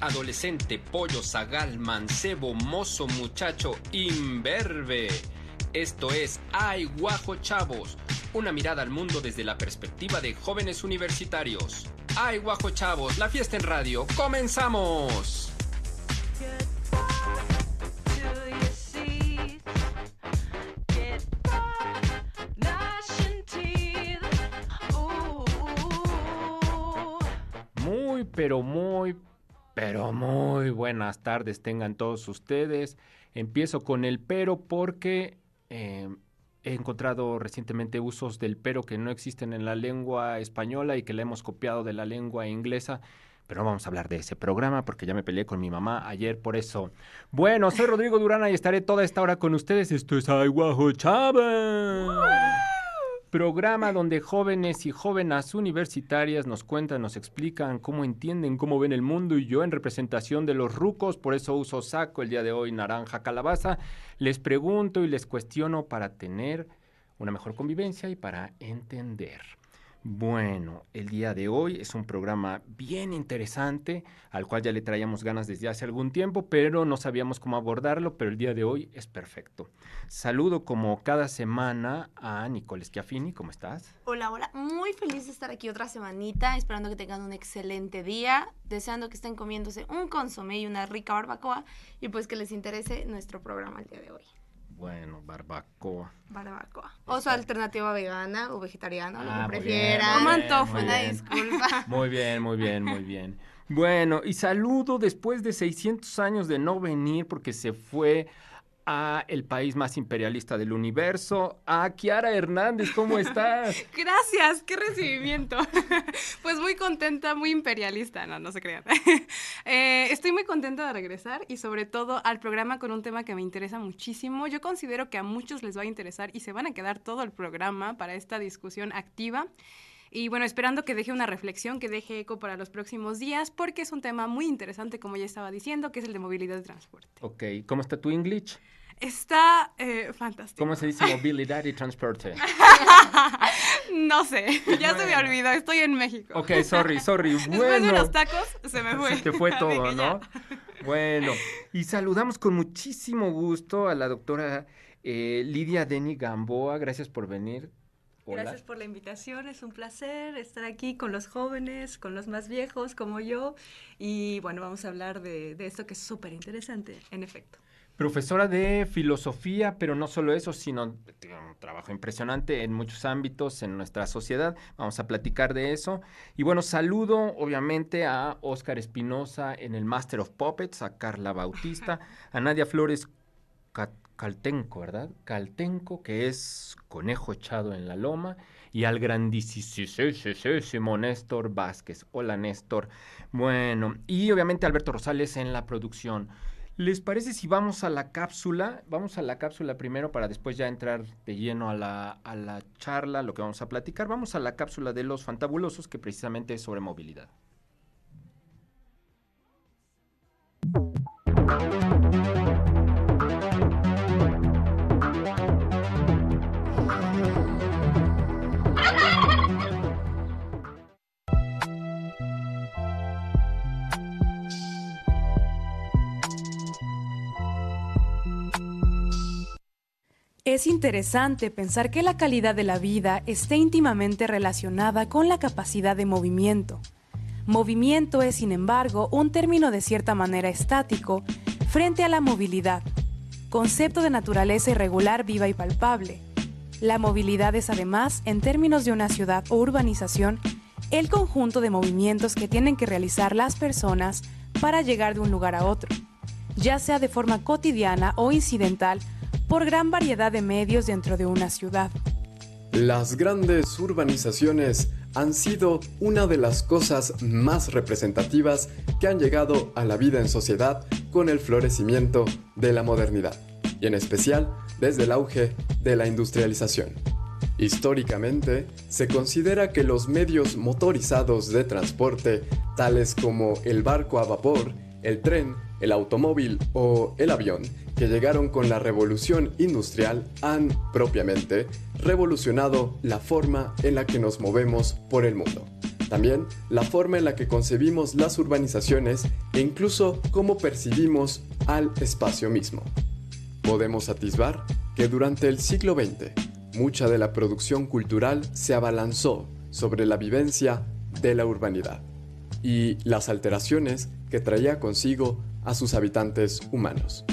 adolescente, pollo, zagal, mancebo, mozo, muchacho, imberbe. Esto es Ay Guajo Chavos, una mirada al mundo desde la perspectiva de jóvenes universitarios. Ay Guajo Chavos, la fiesta en radio, comenzamos. Pero muy, pero muy buenas tardes tengan todos ustedes. Empiezo con el pero porque eh, he encontrado recientemente usos del pero que no existen en la lengua española y que la hemos copiado de la lengua inglesa. Pero no vamos a hablar de ese programa porque ya me peleé con mi mamá ayer por eso. Bueno, soy Rodrigo Durana y estaré toda esta hora con ustedes. Esto es Ay Guajo Chávez programa donde jóvenes y jóvenes universitarias nos cuentan, nos explican cómo entienden, cómo ven el mundo y yo en representación de los rucos, por eso uso saco el día de hoy naranja calabaza, les pregunto y les cuestiono para tener una mejor convivencia y para entender. Bueno, el día de hoy es un programa bien interesante, al cual ya le traíamos ganas desde hace algún tiempo, pero no sabíamos cómo abordarlo, pero el día de hoy es perfecto. Saludo como cada semana a Nicole Schiaffini, ¿cómo estás? Hola, hola, muy feliz de estar aquí otra semanita, esperando que tengan un excelente día, deseando que estén comiéndose un consomé y una rica barbacoa y pues que les interese nuestro programa el día de hoy. Bueno, barbacoa. O su alternativa vegana o vegetariana, lo que prefieran. antojo, muy una bien. disculpa. Muy bien, muy bien, muy bien. Bueno, y saludo después de 600 años de no venir porque se fue a el país más imperialista del universo, a Kiara Hernández, ¿cómo estás? Gracias, qué recibimiento. Pues muy contenta, muy imperialista, no, no se crean. Eh, estoy muy contenta de regresar y sobre todo al programa con un tema que me interesa muchísimo. Yo considero que a muchos les va a interesar y se van a quedar todo el programa para esta discusión activa. Y bueno, esperando que deje una reflexión, que deje eco para los próximos días, porque es un tema muy interesante, como ya estaba diciendo, que es el de movilidad de transporte. Ok, ¿cómo está tu English? Está eh, fantástico. ¿Cómo se dice movilidad y transporte? No sé, ya se me Bueno. olvidó, estoy en México. Ok, sorry, sorry. Después de Bueno, los tacos, se me fue. se te fue todo. ¿no? Bueno, y saludamos con muchísimo gusto a la doctora eh, Lidia Deni Gamboa. Gracias por venir. Hola. Gracias por la invitación, es un placer estar aquí con los jóvenes, con los más viejos como yo y bueno, vamos a hablar de, de esto que es súper interesante, en efecto. Profesora de filosofía, pero no solo eso, sino tiene un trabajo impresionante en muchos ámbitos en nuestra sociedad. Vamos a platicar de eso. Y bueno, saludo obviamente a Óscar Espinosa en el Master of Puppets, a Carla Bautista, a Nadia Flores Caltenco, ¿verdad? Caltenco, que es conejo echado en la loma, y al grandísimo Néstor Vázquez. Hola, Néstor. Bueno, y obviamente Alberto Rosales en la producción. ¿Les parece si vamos a la cápsula? Vamos a la cápsula primero para después ya entrar de lleno a la, a la charla, lo que vamos a platicar. Vamos a la cápsula de los fantabulosos que precisamente es sobre movilidad. Es interesante pensar que la calidad de la vida esté íntimamente relacionada con la capacidad de movimiento. Movimiento es, sin embargo, un término de cierta manera estático frente a la movilidad, concepto de naturaleza irregular, viva y palpable. La movilidad es además, en términos de una ciudad o urbanización, el conjunto de movimientos que tienen que realizar las personas para llegar de un lugar a otro, ya sea de forma cotidiana o incidental, por gran variedad de medios dentro de una ciudad. Las grandes urbanizaciones han sido una de las cosas más representativas que han llegado a la vida en sociedad con el florecimiento de la modernidad, y en especial desde el auge de la industrialización. Históricamente, se considera que los medios motorizados de transporte, tales como el barco a vapor, el tren, el automóvil o el avión, que llegaron con la revolución industrial, han propiamente revolucionado la forma en la que nos movemos por el mundo. También la forma en la que concebimos las urbanizaciones e incluso cómo percibimos al espacio mismo. Podemos atisbar que durante el siglo XX, mucha de la producción cultural se abalanzó sobre la vivencia de la urbanidad y las alteraciones que traía consigo a sus habitantes humanos.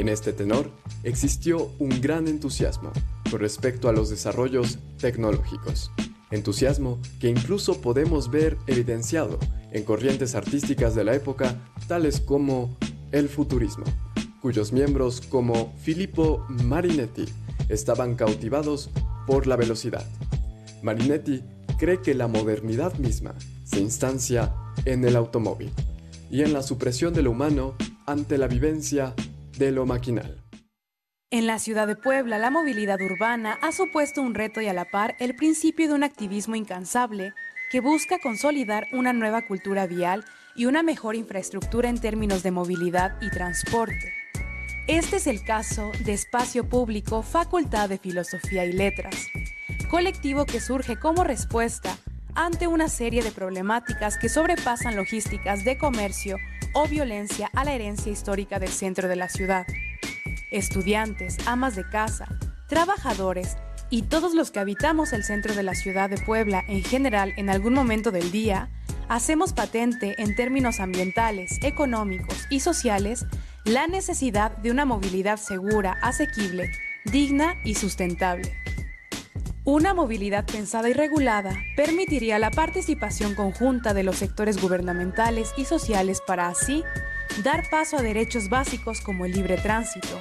En este tenor existió un gran entusiasmo con respecto a los desarrollos tecnológicos, entusiasmo que incluso podemos ver evidenciado en corrientes artísticas de la época tales como el futurismo, cuyos miembros como Filippo Marinetti estaban cautivados por la velocidad. Marinetti cree que la modernidad misma se instancia en el automóvil y en la supresión de lo humano ante la vivencia de lo maquinal. En la ciudad de Puebla, la movilidad urbana ha supuesto un reto y a la par el principio de un activismo incansable que busca consolidar una nueva cultura vial y una mejor infraestructura en términos de movilidad y transporte. Este es el caso de Espacio Público Facultad de Filosofía y Letras, colectivo que surge como respuesta ante una serie de problemáticas que sobrepasan logísticas de comercio o violencia a la herencia histórica del centro de la ciudad. Estudiantes, amas de casa, trabajadores y todos los que habitamos el centro de la ciudad de Puebla en general en algún momento del día, hacemos patente en términos ambientales, económicos y sociales la necesidad de una movilidad segura, asequible, digna y sustentable. Una movilidad pensada y regulada permitiría la participación conjunta de los sectores gubernamentales y sociales para así dar paso a derechos básicos como el libre tránsito,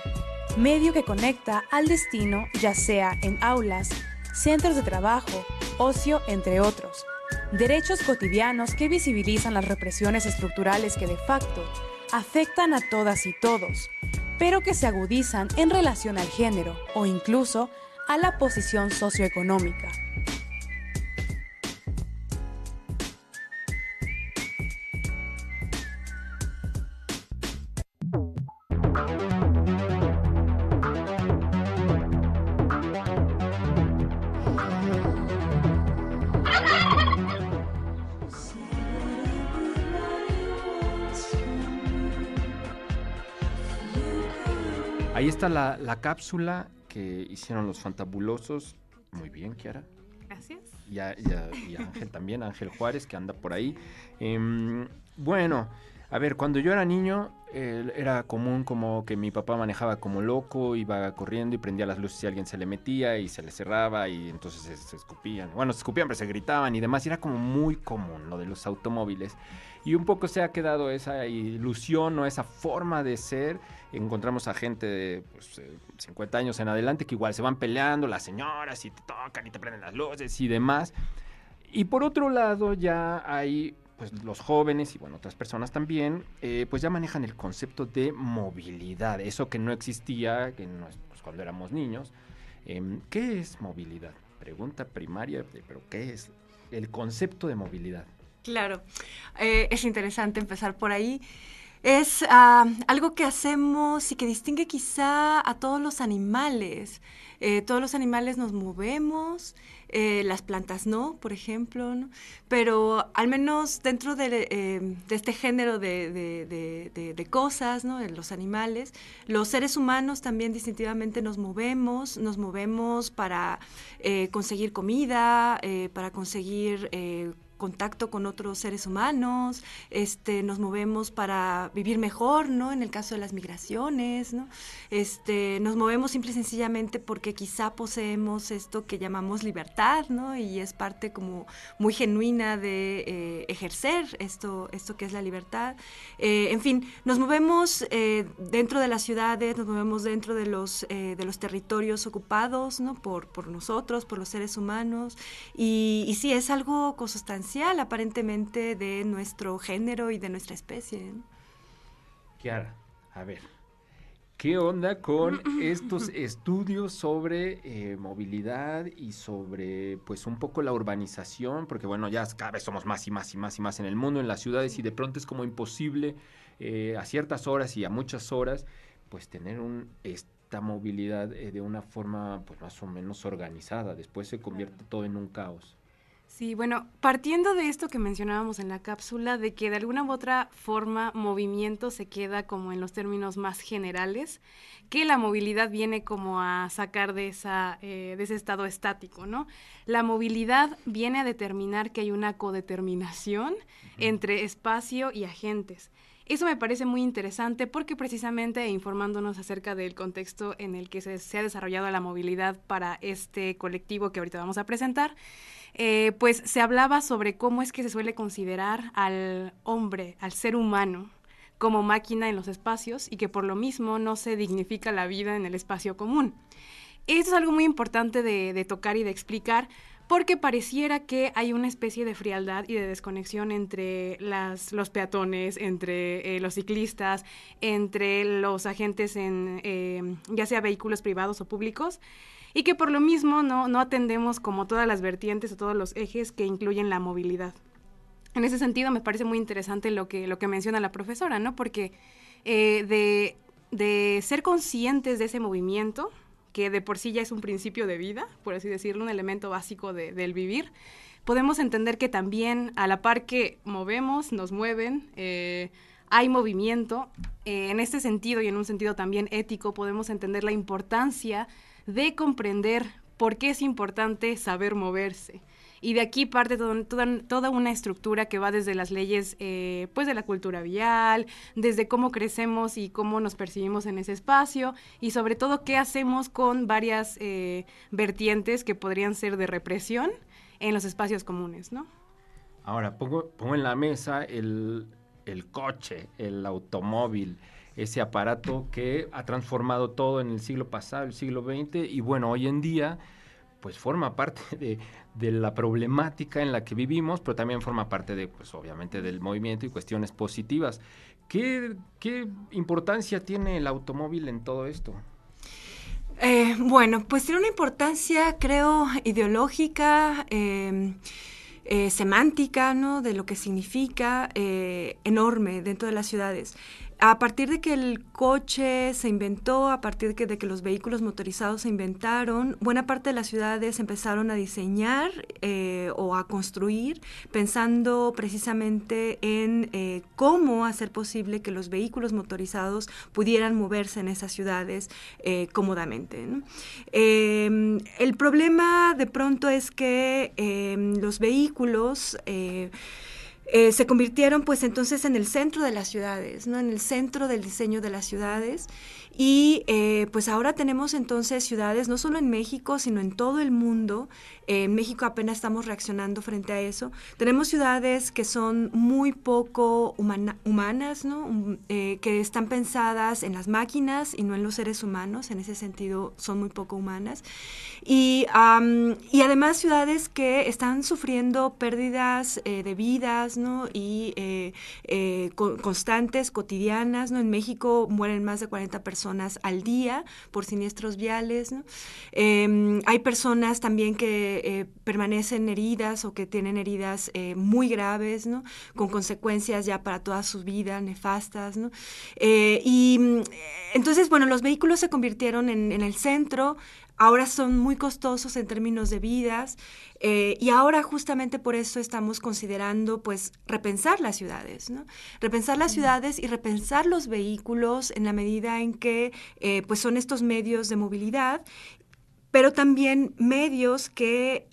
medio que conecta al destino ya sea en aulas, centros de trabajo, ocio, entre otros. Derechos cotidianos que visibilizan las represiones estructurales que de facto afectan a todas y todos, pero que se agudizan en relación al género o incluso a la posición socioeconómica. Ahí está la, la cápsula que hicieron los fantabulosos. Muy bien, Kiara. Gracias. Y, a- y a- y a Ángel también, Ángel Juárez, que anda por ahí. Em, bueno, a ver, cuando yo era niño, eh, era común como que mi papá manejaba como loco, iba corriendo y prendía las luces y alguien se le metía y se le cerraba y entonces se, se escupían. Bueno, se escupían, pero se gritaban y demás. Era como muy común lo de los automóviles. Y un poco se ha quedado esa ilusión o esa forma de ser. Encontramos a gente de pues, eh, 50 años en adelante que igual se van peleando, las señoras, y te tocan y te prenden las luces y demás. Y por otro lado, ya hay pues los jóvenes y bueno, otras personas también, eh, pues ya manejan el concepto de movilidad, eso que no existía que pues, cuando éramos niños. Em, ¿Qué es movilidad? Pregunta primaria, pero ¿qué es el concepto de movilidad? Claro, Eh, es interesante empezar por ahí. Es ah, algo que hacemos y que distingue quizá a todos los animales. Eh, todos los animales nos movemos, eh, las plantas no, por ejemplo, pero al menos dentro de, eh, este género de, cosas, ¿no? los animales, los seres humanos también distintivamente nos movemos, nos movemos para eh, conseguir comida, para conseguir... contacto con otros seres humanos, este, nos movemos para vivir mejor, ¿no? En el caso de las migraciones, ¿no? Este, nos movemos simple y sencillamente porque quizá poseemos esto que llamamos libertad, ¿no? Y es parte como muy genuina de eh, ejercer esto, esto que es la libertad. Eh, en fin, nos movemos eh, dentro de las ciudades, nos movemos dentro de los, de los territorios ocupados, ¿no? Por, por nosotros, por los seres humanos. Y, y sí, es algo consustancial aparentemente de nuestro género y de nuestra especie. ¿no? Kiara, a ver, ¿qué onda con estos estudios sobre eh, movilidad y sobre, pues, un poco la urbanización? Porque, bueno, ya cada vez somos más y más y más y más en el mundo, en las ciudades, y de pronto es como imposible eh, a ciertas horas y a muchas horas, pues, tener un, esta movilidad eh, de una forma, pues, más o menos organizada. Después se convierte todo en un caos. Sí, bueno, partiendo de esto que mencionábamos en la cápsula, de que de alguna u otra forma movimiento se queda como en los términos más generales, que la movilidad viene como a sacar de, esa, eh, de ese estado estático, ¿no? La movilidad viene a determinar que hay una codeterminación entre espacio y agentes. Eso me parece muy interesante porque precisamente informándonos acerca del contexto en el que se, se ha desarrollado la movilidad para este colectivo que ahorita vamos a presentar, eh, pues se hablaba sobre cómo es que se suele considerar al hombre, al ser humano, como máquina en los espacios y que por lo mismo no se dignifica la vida en el espacio común. Esto es algo muy importante de, tocar y de explicar porque pareciera que hay una especie de frialdad y de desconexión entre los peatones, entre eh, los ciclistas, entre los agentes en eh, ya sea vehículos privados o públicos y que por lo mismo no, no atendemos como todas las vertientes o todos los ejes que incluyen la movilidad. En ese sentido me parece muy interesante lo que, lo que menciona la profesora, ¿no? Porque eh, de, de ser conscientes de ese movimiento, que de por sí ya es un principio de vida, por así decirlo, un elemento básico de, del vivir, podemos entender que también a la par que movemos, nos mueven, eh, hay movimiento. Eh, en este sentido y en un sentido también ético podemos entender la importancia de comprender por qué es importante saber moverse. Y de aquí parte toda, una estructura que va desde las leyes eh, pues de la cultura vial, desde cómo crecemos y cómo nos percibimos en ese espacio y sobre todo qué hacemos con varias eh, vertientes que podrían ser de represión en los espacios comunes, ¿no? Ahora, pongo, pongo en la mesa el, el coche, el automóvil, ese aparato que ha transformado todo en el siglo pasado, el siglo XX, y bueno, hoy en día pues forma parte de, de, la problemática en la que vivimos, pero también forma parte de, pues obviamente, del movimiento y cuestiones positivas. ¿Qué, qué importancia tiene el automóvil en todo esto? Eh, bueno, pues tiene una importancia, creo, ideológica. Eh, eh, semántica, ¿no? De lo que significa enorme dentro de las ciudades a partir de que el coche se inventó, a partir de que, los vehículos motorizados se inventaron, buena parte de las ciudades empezaron a diseñar eh, o a construir pensando precisamente en eh, cómo hacer posible que los vehículos motorizados pudieran moverse en esas ciudades eh, cómodamente. Em, el problema de pronto es que em, los vehículos eh, se convirtieron pues entonces en el centro de las ciudades, ¿no? en el centro del diseño de las ciudades y eh, pues ahora tenemos entonces ciudades, no solo en México, sino en todo el mundo. en México apenas estamos reaccionando frente a eso. Tenemos ciudades que son muy poco humanas, ¿no? Eh, que están pensadas en las máquinas y no en los seres humanos. En ese sentido, son muy poco humanas. Y, y además ciudades que están sufriendo pérdidas eh, de vidas, ¿no? Y constantes, cotidianas, ¿no? En México mueren más de 40 personas al día por siniestros viales. Em, hay personas también que eh, permanecen heridas o que tienen heridas eh, muy graves, con consecuencias ya para toda su vida nefastas. Eh, y mm, entonces, bueno, los vehículos se convirtieron en el centro, ahora son muy costosos en términos de vidas eh, y ahora justamente por eso estamos considerando pues repensar las ciudades, ¿no? Repensar las ciudades y repensar los vehículos en la medida en que eh, pues son estos medios de movilidad pero también medios que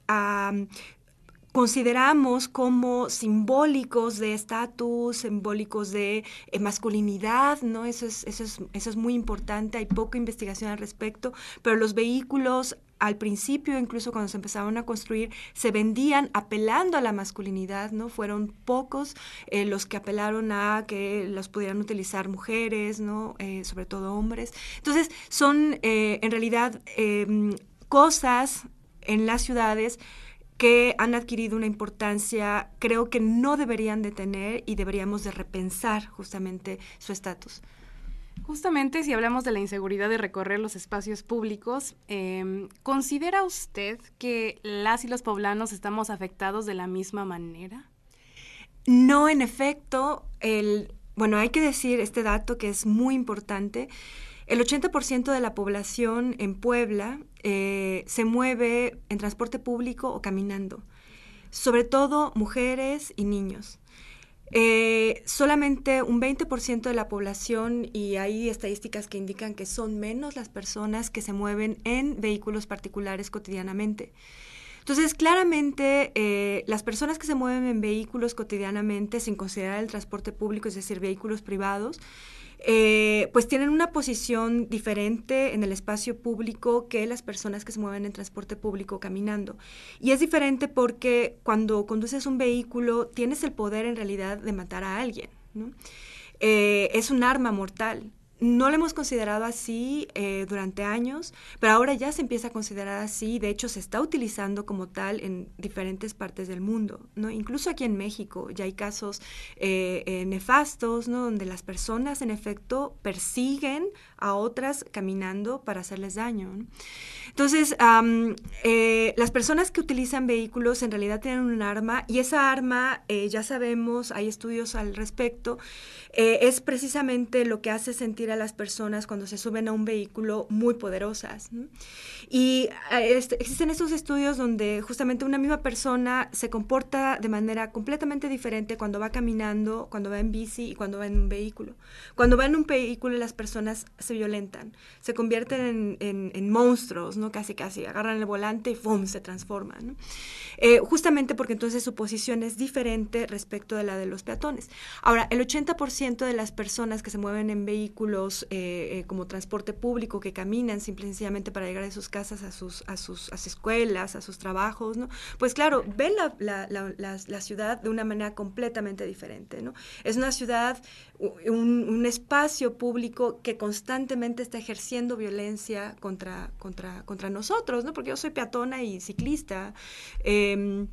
consideramos como simbólicos de estatus, simbólicos de eh, masculinidad, ¿no? Eso es, eso, es, eso es muy importante, hay poca investigación al respecto, pero los vehículos al principio, incluso cuando se empezaron a construir, se vendían apelando a la masculinidad, ¿no? Fueron pocos eh, los que apelaron a que los pudieran utilizar mujeres, ¿no? Eh, sobre todo hombres. Entonces, son en realidad cosas en las ciudades que han adquirido una importancia, creo que no deberían de tener y deberíamos de repensar justamente su estatus. Justamente si hablamos de la inseguridad de recorrer los espacios públicos, em, ¿considera usted que las y los poblanos estamos afectados de la misma manera? No, en efecto, el, bueno, hay que decir este dato que es muy importante. El 80% de la población en Puebla eh, se mueve en transporte público o caminando. sobre todo mujeres y niños. Eh, solamente un 20% de la población, y hay estadísticas que indican que son menos las personas que se mueven en vehículos particulares cotidianamente. Entonces, claramente, eh, las personas que se mueven en vehículos cotidianamente, sin considerar el transporte público, es decir, vehículos privados, eh, pues tienen una posición diferente en el espacio público que las personas que se mueven en transporte público caminando. Y es diferente porque cuando conduces un vehículo tienes el poder en realidad de matar a alguien. Eh, es un arma mortal. No lo hemos considerado así eh, durante años, pero ahora ya se empieza a considerar así. De hecho, se está utilizando como tal en diferentes partes del mundo, ¿no? Incluso aquí en México ya hay casos eh, eh, nefastos, ¿no? Donde las personas, en efecto, persiguen a otras caminando para hacerles daño. Entonces, las personas que utilizan vehículos en realidad tienen un arma y esa arma, ya sabemos, hay estudios al respecto, es precisamente lo que hace sentir a las personas cuando se suben a un vehículo muy poderosas. Y eh, este, existen estos estudios donde justamente una misma persona se comporta de manera completamente diferente cuando va caminando, cuando va en bici y cuando va en un vehículo. Cuando va en un vehículo las personas se violentan, se convierten en, monstruos, ¿no? Casi, casi, agarran el volante y ¡fum! se transforman. Eh, justamente porque entonces su posición es diferente respecto de la de los peatones. Ahora, el 80% de las personas que se mueven en vehículos eh, eh, como transporte público que caminan simple sencillamente para llegar a sus casas, a sus, escuelas, a sus trabajos, ¿no? Pues claro, ven la, la, ciudad de una manera completamente diferente, ¿no? Es una ciudad, un, espacio público que constantemente está ejerciendo violencia contra, contra, contra nosotros, ¿no? Porque yo soy peatona y ciclista. Em,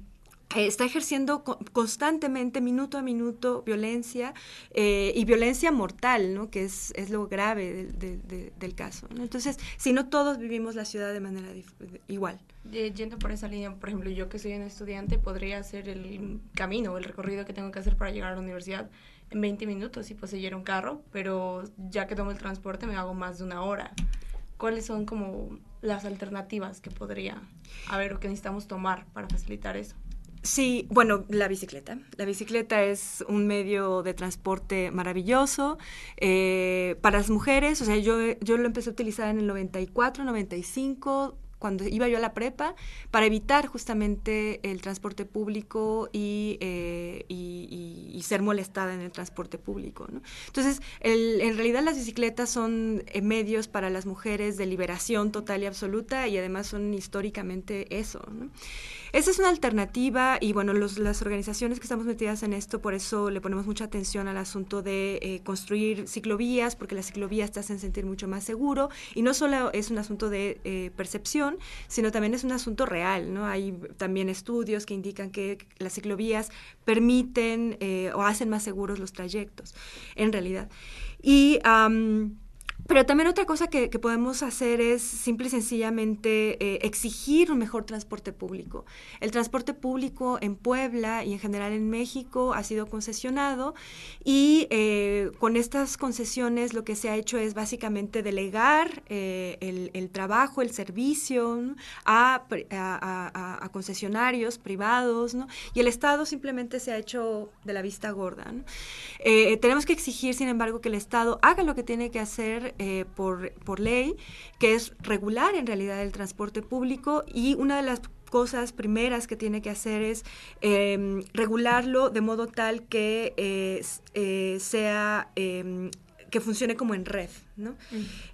está ejerciendo constantemente, minuto a minuto, violencia eh, y violencia mortal, ¿no? que es, es lo grave del caso. Entonces, si no todos vivimos la ciudad de manera igual. Yendo por esa línea, por ejemplo, yo que soy un estudiante, podría hacer el camino, el recorrido que tengo que hacer para llegar a la universidad en 20 minutos y poseer un carro, pero ya que tomo el transporte me hago más de una hora. ¿Cuáles son como las alternativas que podría haber o que necesitamos tomar para facilitar eso? Sí, bueno, la bicicleta. La bicicleta es un medio de transporte maravilloso eh, para las mujeres. O sea, yo, yo lo empecé a utilizar en el 94, 95, cuando iba yo a la prepa, para evitar justamente el transporte público y, eh, y, ser molestada en el transporte público. ¿no? Entonces, en realidad las bicicletas son eh, medios para las mujeres de liberación total y absoluta y además son históricamente eso. ¿no? Esa es una alternativa y bueno, las organizaciones que estamos metidas en esto, por eso le ponemos mucha atención al asunto de eh, construir ciclovías, porque las ciclovías te hacen sentir mucho más seguro y no solo es un asunto de eh, sino también es un asunto real, ¿no? Hay también estudios que indican que las ciclovías permiten eh, o hacen más seguros los trayectos, en realidad. Y pero también otra cosa que, podemos hacer es simple y sencillamente eh, exigir un mejor transporte público. El transporte público en Puebla y en general en México ha sido concesionado y eh, con estas concesiones lo que se ha hecho es básicamente delegar eh, el, trabajo, el servicio a, concesionarios privados y el Estado simplemente se ha hecho de la vista gorda. tenemos que exigir, sin embargo, que el Estado haga lo que tiene que hacer eh, por, por ley, que es regular en realidad el transporte público y una de las cosas primeras que tiene que hacer es em, regularlo de modo tal que eh, eh, sea em, que funcione como en red. ¿No?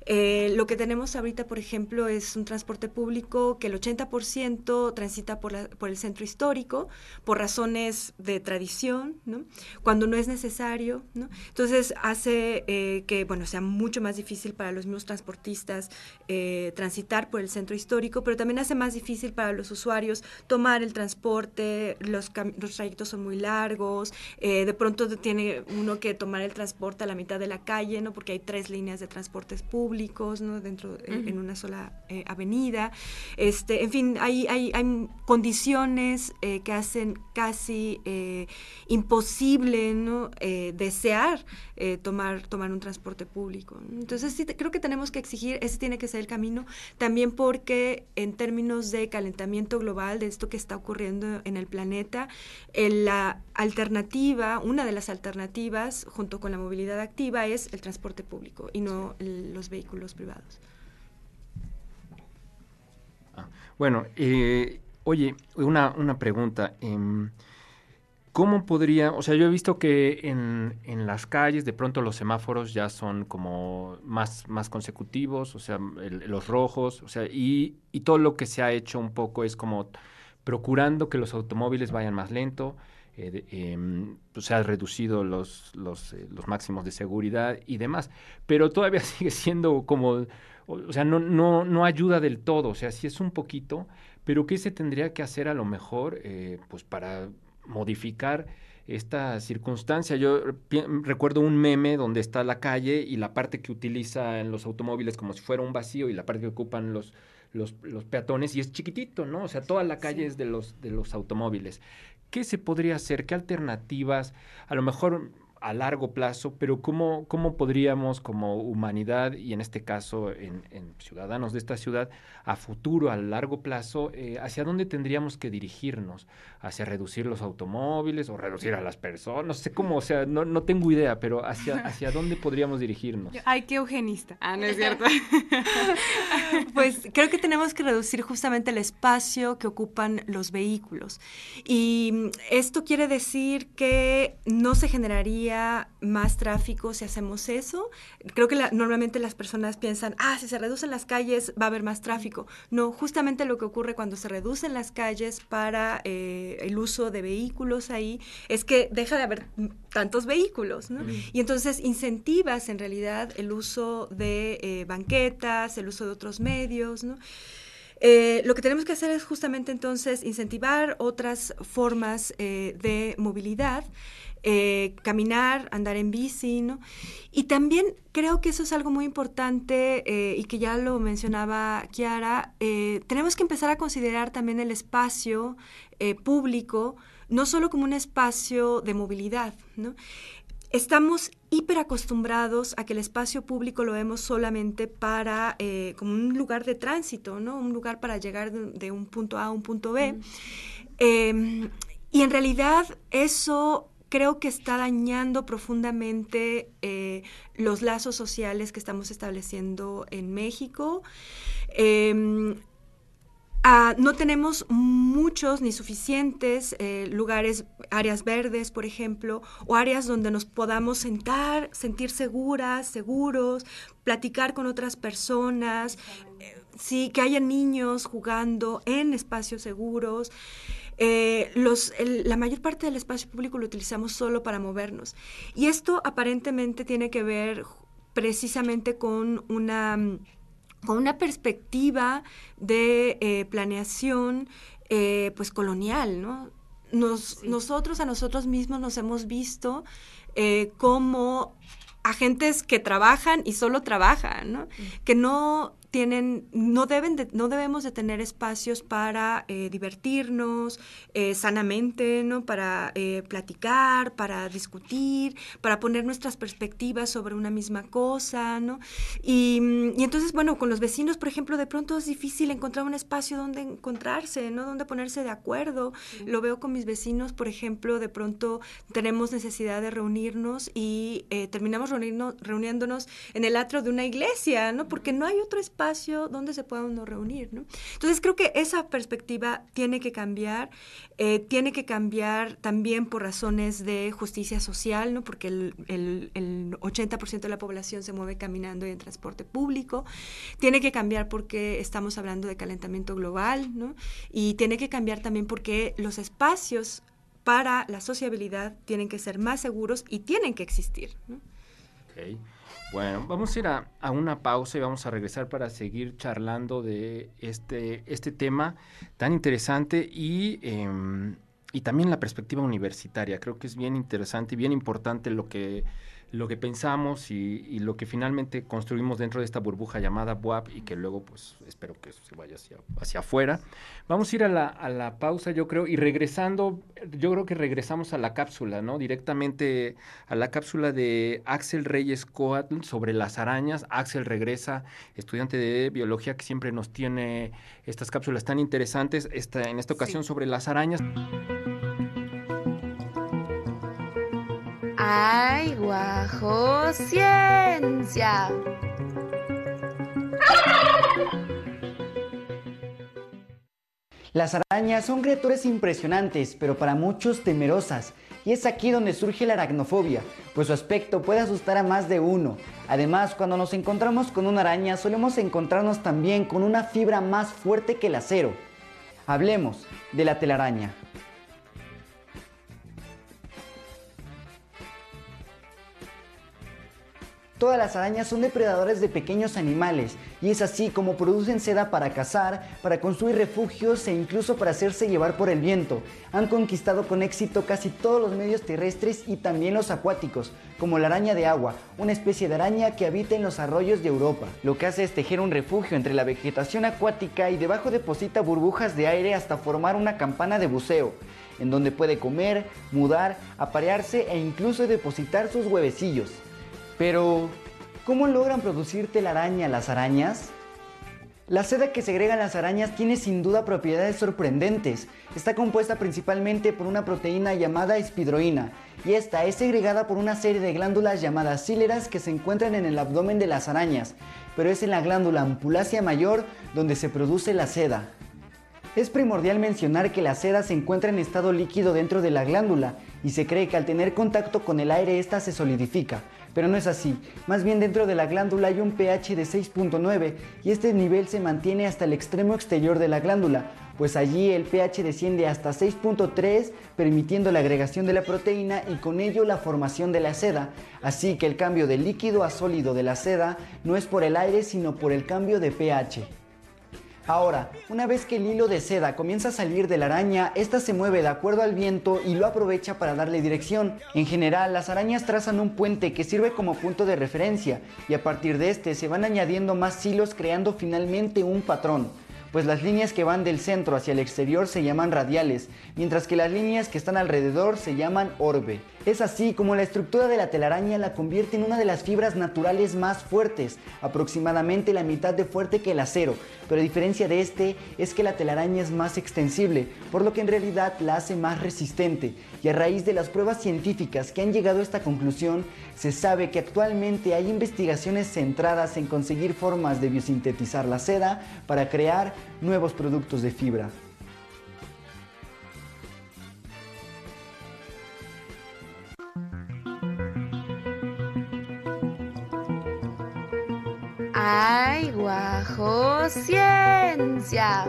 Eh, lo que tenemos ahorita, por ejemplo, es un transporte público que el 80% transita por, por, el centro histórico por razones de tradición, ¿no? cuando no es necesario. ¿no? Entonces hace eh, que bueno, sea mucho más difícil para los mismos transportistas eh, transitar por el centro histórico, pero también hace más difícil para los usuarios tomar el transporte, los, trayectos son muy largos, de pronto tiene uno que tomar el transporte a la mitad de la calle calle, ¿no? Porque hay tres líneas de transportes públicos, ¿no? Dentro, eh, en una sola eh, avenida. Este, en fin, hay, hay, hay condiciones que hacen casi imposible, ¿no? desear tomar, tomar un transporte público. Entonces, sí, creo que tenemos que exigir, ese tiene que ser el camino, también porque en términos de calentamiento global, de esto que está ocurriendo en el planeta, la alternativa, una de las alternativas, junto con la movilidad activa, es el transporte público y no los vehículos privados. Ah, bueno, eh, oye, una, una pregunta. Em, ¿Cómo podría, o sea, yo he visto que en, en, las calles de pronto los semáforos ya son como más, más consecutivos, o sea, los rojos, o sea, y, y, todo lo que se ha hecho un poco es como procurando que los automóviles vayan más lento, eh, em, pues se han reducido los, los, eh, los, máximos de seguridad y demás, pero todavía sigue siendo como, o, sea, no, no, no ayuda del todo, o sea, sí es un poquito, pero ¿qué se tendría que hacer a lo mejor, eh, pues para modificar esta circunstancia. Yo recuerdo un meme donde está la calle y la parte que utiliza en los automóviles como si fuera un vacío y la parte que ocupan los, los, los peatones y es chiquitito, ¿no? O sea, toda la calle es de los, de los automóviles. ¿Qué se podría hacer? ¿Qué alternativas? A lo mejor a largo plazo, pero ¿cómo, cómo podríamos como humanidad y en este caso en, ciudadanos de esta ciudad, a futuro, a largo plazo, eh, hacia dónde tendríamos que dirigirnos? ¿Hacia reducir los automóviles o reducir a las personas? No sé cómo, o sea, no, no tengo idea, pero hacia, hacia dónde podríamos dirigirnos. Ay, qué eugenista. Ah, no es cierto. pues creo que tenemos que reducir justamente el espacio que ocupan los vehículos. Y esto quiere decir que no se generaría más tráfico si hacemos eso. Creo que normalmente las personas piensan, ah, si se reducen las calles va a haber más tráfico. No, justamente lo que ocurre cuando se reducen las calles para eh, el uso de vehículos ahí es que deja de haber tantos vehículos, ¿no? Y entonces incentivas en realidad el uso de eh, banquetas, el uso de otros medios, ¿no? Eh, lo que tenemos que hacer es justamente entonces incentivar otras formas de movilidad eh, caminar, andar en bici, ¿no? Y también creo que eso es algo muy importante eh, y que ya lo mencionaba Kiara, eh, tenemos que empezar a considerar también el espacio público, no solo como un espacio de movilidad, ¿no? Estamos hiperacostumbrados a que el espacio público lo vemos solamente para, como un lugar de tránsito, ¿no? Un lugar para llegar de, un punto A a un punto B. Em, y en realidad eso creo que está dañando profundamente eh, los lazos sociales que estamos estableciendo en México. Em, ah, no tenemos muchos ni suficientes eh, lugares, áreas verdes, por ejemplo, o áreas donde nos podamos sentar, sentir seguras, seguros, platicar con otras personas, eh, sí, que haya niños jugando en espacios seguros. Eh, los, la mayor parte del espacio público lo utilizamos solo para movernos. Y esto aparentemente tiene que ver precisamente con una, con una perspectiva de eh, planeación eh, pues colonial, ¿no? Nos, Nosotros a nosotros mismos nos hemos visto como agentes que trabajan y solo trabajan, ¿no? Que no tienen, no, deben no debemos de tener espacios para eh, divertirnos eh, sanamente, ¿no? Para eh, platicar, para discutir, para poner nuestras perspectivas sobre una misma cosa, ¿no? Y, y, entonces, bueno, con los vecinos, por ejemplo, de pronto es difícil encontrar un espacio donde encontrarse, ¿no? Donde ponerse de acuerdo. Lo veo con mis vecinos, por ejemplo, de pronto tenemos necesidad de reunirnos y terminamos reunirnos, reuniéndonos en el atrio de una iglesia, ¿no? Porque no hay otro espacio espacio donde se pueda uno reunir, ¿no? Entonces creo que esa perspectiva tiene que cambiar, eh, tiene que cambiar también por razones de justicia social, ¿no? Porque el, el, el 80% de la población se mueve caminando y en transporte público, tiene que cambiar porque estamos hablando de calentamiento global, ¿no? Y tiene que cambiar también porque los espacios para la sociabilidad tienen que ser más seguros y tienen que existir. ¿no? Okay. Bueno, vamos a ir a, una pausa y vamos a regresar para seguir charlando de este, este tema tan interesante y, em, y también la perspectiva universitaria. Creo que es bien interesante y bien importante lo que lo que pensamos y, lo que finalmente construimos dentro de esta burbuja llamada WAP y que luego pues espero que eso se vaya hacia, hacia afuera. Vamos a ir a la, a la pausa yo creo y regresando, yo creo que regresamos a la cápsula, ¿no? Directamente a la cápsula de Axel Reyes Coatl sobre las arañas. Axel regresa, estudiante de biología que siempre nos tiene estas cápsulas tan interesantes, esta, en esta ocasión sobre las arañas. ¡Ay, guajo! ¡Ciencia! Las arañas son criaturas impresionantes, pero para muchos temerosas. Y es aquí donde surge la aracnofobia, pues su aspecto puede asustar a más de uno. Además, cuando nos encontramos con una araña, solemos encontrarnos también con una fibra más fuerte que el acero. Hablemos de la telaraña. Todas las arañas son depredadores de pequeños animales y es así como producen seda para cazar, para construir refugios e incluso para hacerse llevar por el viento. Han conquistado con éxito casi todos los medios terrestres y también los acuáticos, como la araña de agua, una especie de araña que habita en los arroyos de Europa. Lo que hace es tejer un refugio entre la vegetación acuática y debajo deposita burbujas de aire hasta formar una campana de buceo en donde puede comer, mudar, aparearse e incluso depositar sus huevecillos. Pero, ¿cómo logran producir telaraña las arañas? La seda que segregan las arañas tiene sin duda propiedades sorprendentes. Está compuesta principalmente por una proteína llamada espidroína y esta es segregada por una serie de glándulas llamadas cíleras que se encuentran en el abdomen de las arañas, pero es en la glándula ampulácea mayor donde se produce la seda. Es primordial mencionar que la seda se encuentra en estado líquido dentro de la glándula y se cree que al tener contacto con el aire ésta se solidifica, pero no es así. Más bien dentro de la glándula hay un pH de 6.9 y este nivel se mantiene hasta el extremo exterior de la glándula, pues allí el pH desciende hasta 6.3 permitiendo la agregación de la proteína y con ello la formación de la seda. Así que el cambio de líquido a sólido de la seda no es por el aire sino por el cambio de pH. Ahora, una vez que el hilo de seda comienza a salir de la araña, esta se mueve de acuerdo al viento y lo aprovecha para darle dirección. En general, las arañas trazan un puente que sirve como punto de referencia y a partir de este se van añadiendo más hilos creando finalmente un patrón pues las líneas que van del centro hacia el exterior se llaman radiales, mientras que las líneas que están alrededor se llaman orbe. Es así como la estructura de la telaraña la convierte en una de las fibras naturales más fuertes, aproximadamente la mitad de fuerte que el acero, pero a diferencia de este es que la telaraña es más extensible, por lo que en realidad la hace más resistente, y a raíz de las pruebas científicas que han llegado a esta conclusión, se sabe que actualmente hay investigaciones centradas en conseguir formas de biosintetizar la seda para crear nuevos productos de fibra. Guajo! ¡Ciencia!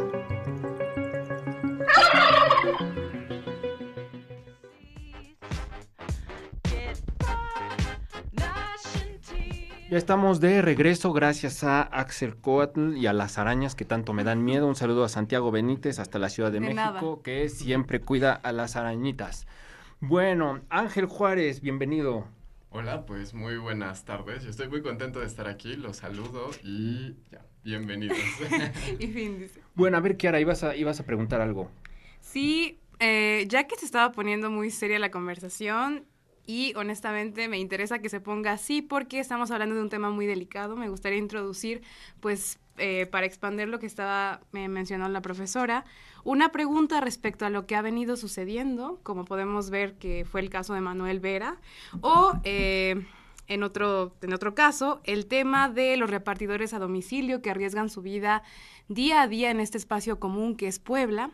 Ya estamos de regreso gracias a Axel Coatl y a las arañas que tanto me dan miedo. Un saludo a Santiago Benítez hasta la Ciudad de, México que siempre cuida a las arañitas. Bueno, Ángel Juárez, bienvenido. Hola, pues muy buenas tardes. Yo estoy muy contento de estar aquí. Los saludo y ya, bienvenidos. y fin, dice. Bueno, a ver, Kiara, ibas a, ibas a preguntar algo. Sí, eh, ya que se estaba poniendo muy seria la conversación, y honestamente me interesa que se ponga así porque estamos hablando de un tema muy delicado. Me gustaría introducir, pues, eh, para expandir lo que estaba me mencionó la profesora, una pregunta respecto a lo que ha venido sucediendo, como podemos ver que fue el caso de Manuel Vera, o eh, en, otro, en otro caso, el tema de los repartidores a domicilio que arriesgan su vida día a día en este espacio común que es Puebla.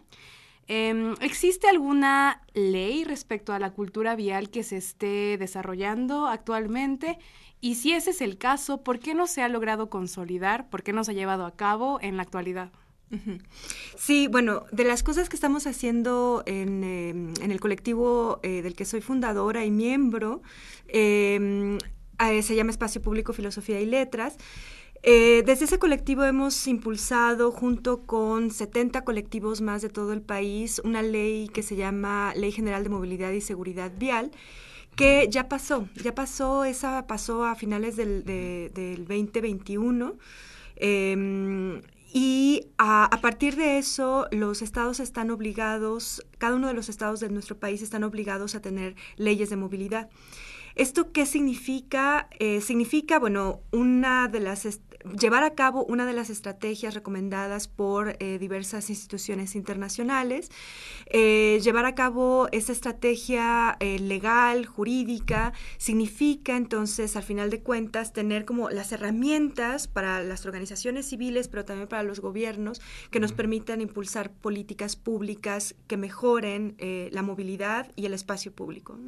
Em, ¿Existe alguna ley respecto a la cultura vial que se esté desarrollando actualmente? Y si ese es el caso, ¿por qué no se ha logrado consolidar? ¿Por qué no se ha llevado a cabo en la actualidad? Sí, bueno, de las cosas que estamos haciendo en, em, el colectivo eh, del que soy fundadora y miembro, em, se llama Espacio Público, Filosofía y Letras. Eh, desde ese colectivo hemos impulsado, junto con 70 colectivos más de todo el país, una ley que se llama Ley General de Movilidad y Seguridad Vial, que ya pasó, ya pasó, esa pasó a finales del, del 2021. Em, y a, partir de eso, los estados están obligados, cada uno de los estados de nuestro país están obligados a tener leyes de movilidad. ¿Esto qué significa? Eh, significa, bueno, una de las llevar a cabo una de las estrategias recomendadas por eh, diversas instituciones internacionales, eh, llevar a cabo esa estrategia eh, legal, jurídica, significa entonces, al final de cuentas, tener como las herramientas para las organizaciones civiles, pero también para los gobiernos, que nos permitan impulsar políticas públicas que mejoren la movilidad y el espacio público.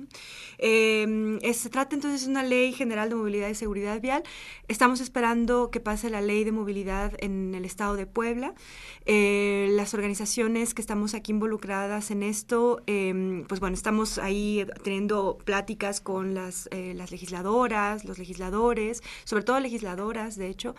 Em, se trata entonces de una ley general de movilidad y seguridad vial. Estamos esperando que pase la ley de movilidad en el estado de Puebla. Eh, las organizaciones que estamos aquí involucradas en esto, em, pues bueno, estamos ahí teniendo pláticas con las, eh, las legisladoras, los legisladores, sobre todo legisladoras, de hecho.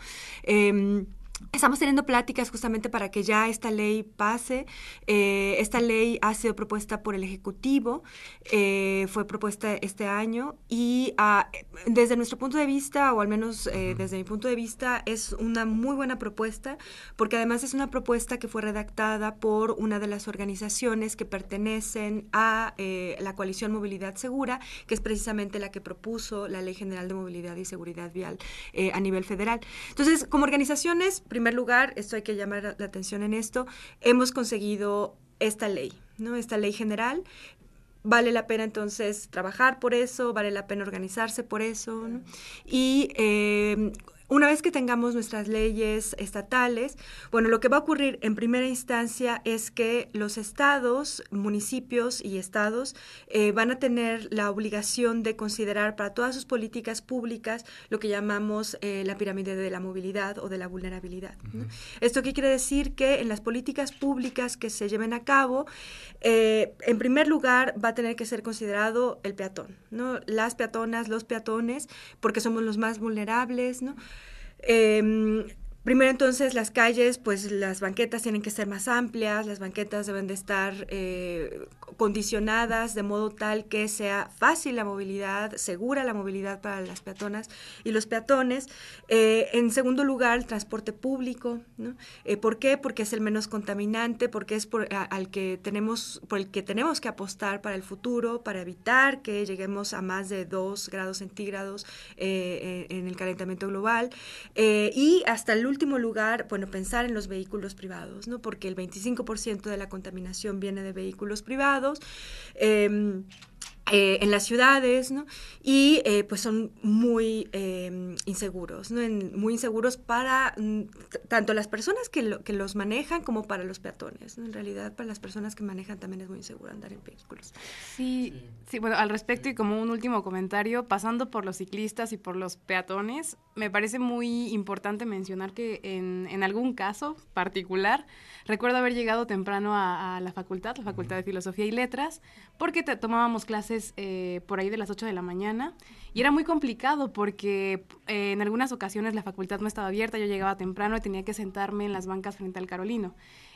Estamos teniendo pláticas justamente para que ya esta ley pase. Eh, esta ley ha sido propuesta por el Ejecutivo, eh, fue propuesta este año y ah, desde nuestro punto de vista, o al menos eh, desde mi punto de vista, es una muy buena propuesta porque además es una propuesta que fue redactada por una de las organizaciones que pertenecen a la coalición Movilidad Segura, que es precisamente la que propuso la Ley General de Movilidad y Seguridad Vial a nivel federal. Entonces, como organizaciones, primer lugar, esto hay que llamar la atención en esto, hemos conseguido esta ley, ¿no? Esta ley general. Vale la pena entonces trabajar por eso, vale la pena organizarse por eso. ¿no? Y eh, una vez que tengamos nuestras leyes estatales, bueno, lo que va a ocurrir en primera instancia es que los estados, municipios y estados eh, van a tener la obligación de considerar para todas sus políticas públicas lo que llamamos eh, la pirámide de la movilidad o de la vulnerabilidad. ¿Esto qué quiere decir? Que en las políticas públicas que se lleven a cabo, eh, en primer lugar va a tener que ser considerado el peatón, ¿no? Las peatonas, los peatones, porque somos los más vulnerables, ¿no? Eh, Primero entonces las calles, pues las banquetas tienen que ser más amplias, las banquetas deben de estar eh, condicionadas de modo tal que sea fácil la movilidad, segura la movilidad para las peatonas y los peatones. Eh, en segundo lugar, el transporte público. ¿no? Eh, ¿Por qué? Porque es el menos contaminante, porque es por, al que tenemos, por el que tenemos que apostar para el futuro, para evitar que lleguemos a más de 2 grados centígrados en el calentamiento global. y hasta el último lugar, bueno, pensar en los vehículos privados, ¿no? Porque el 25% de la contaminación viene de vehículos privados. Em, eh, en las ciudades, ¿no? Y eh, pues son muy em, inseguros, ¿no? muy inseguros para mm, tanto las personas que, que, los manejan como para los peatones, En realidad, para las personas que manejan también es muy inseguro andar en vehículos. Sí, sí, bueno, al respecto y como un último comentario, pasando por los ciclistas y por los peatones, me parece muy importante mencionar que en, en algún caso particular, recuerdo haber llegado temprano a, a la facultad, la Facultad de Filosofía y Letras, porque te, tomábamos clases eh, por ahí de las 8 de la mañana y era muy complicado porque eh, en algunas ocasiones la facultad no estaba abierta, yo llegaba temprano y tenía que sentarme en las bancas frente al Carolino.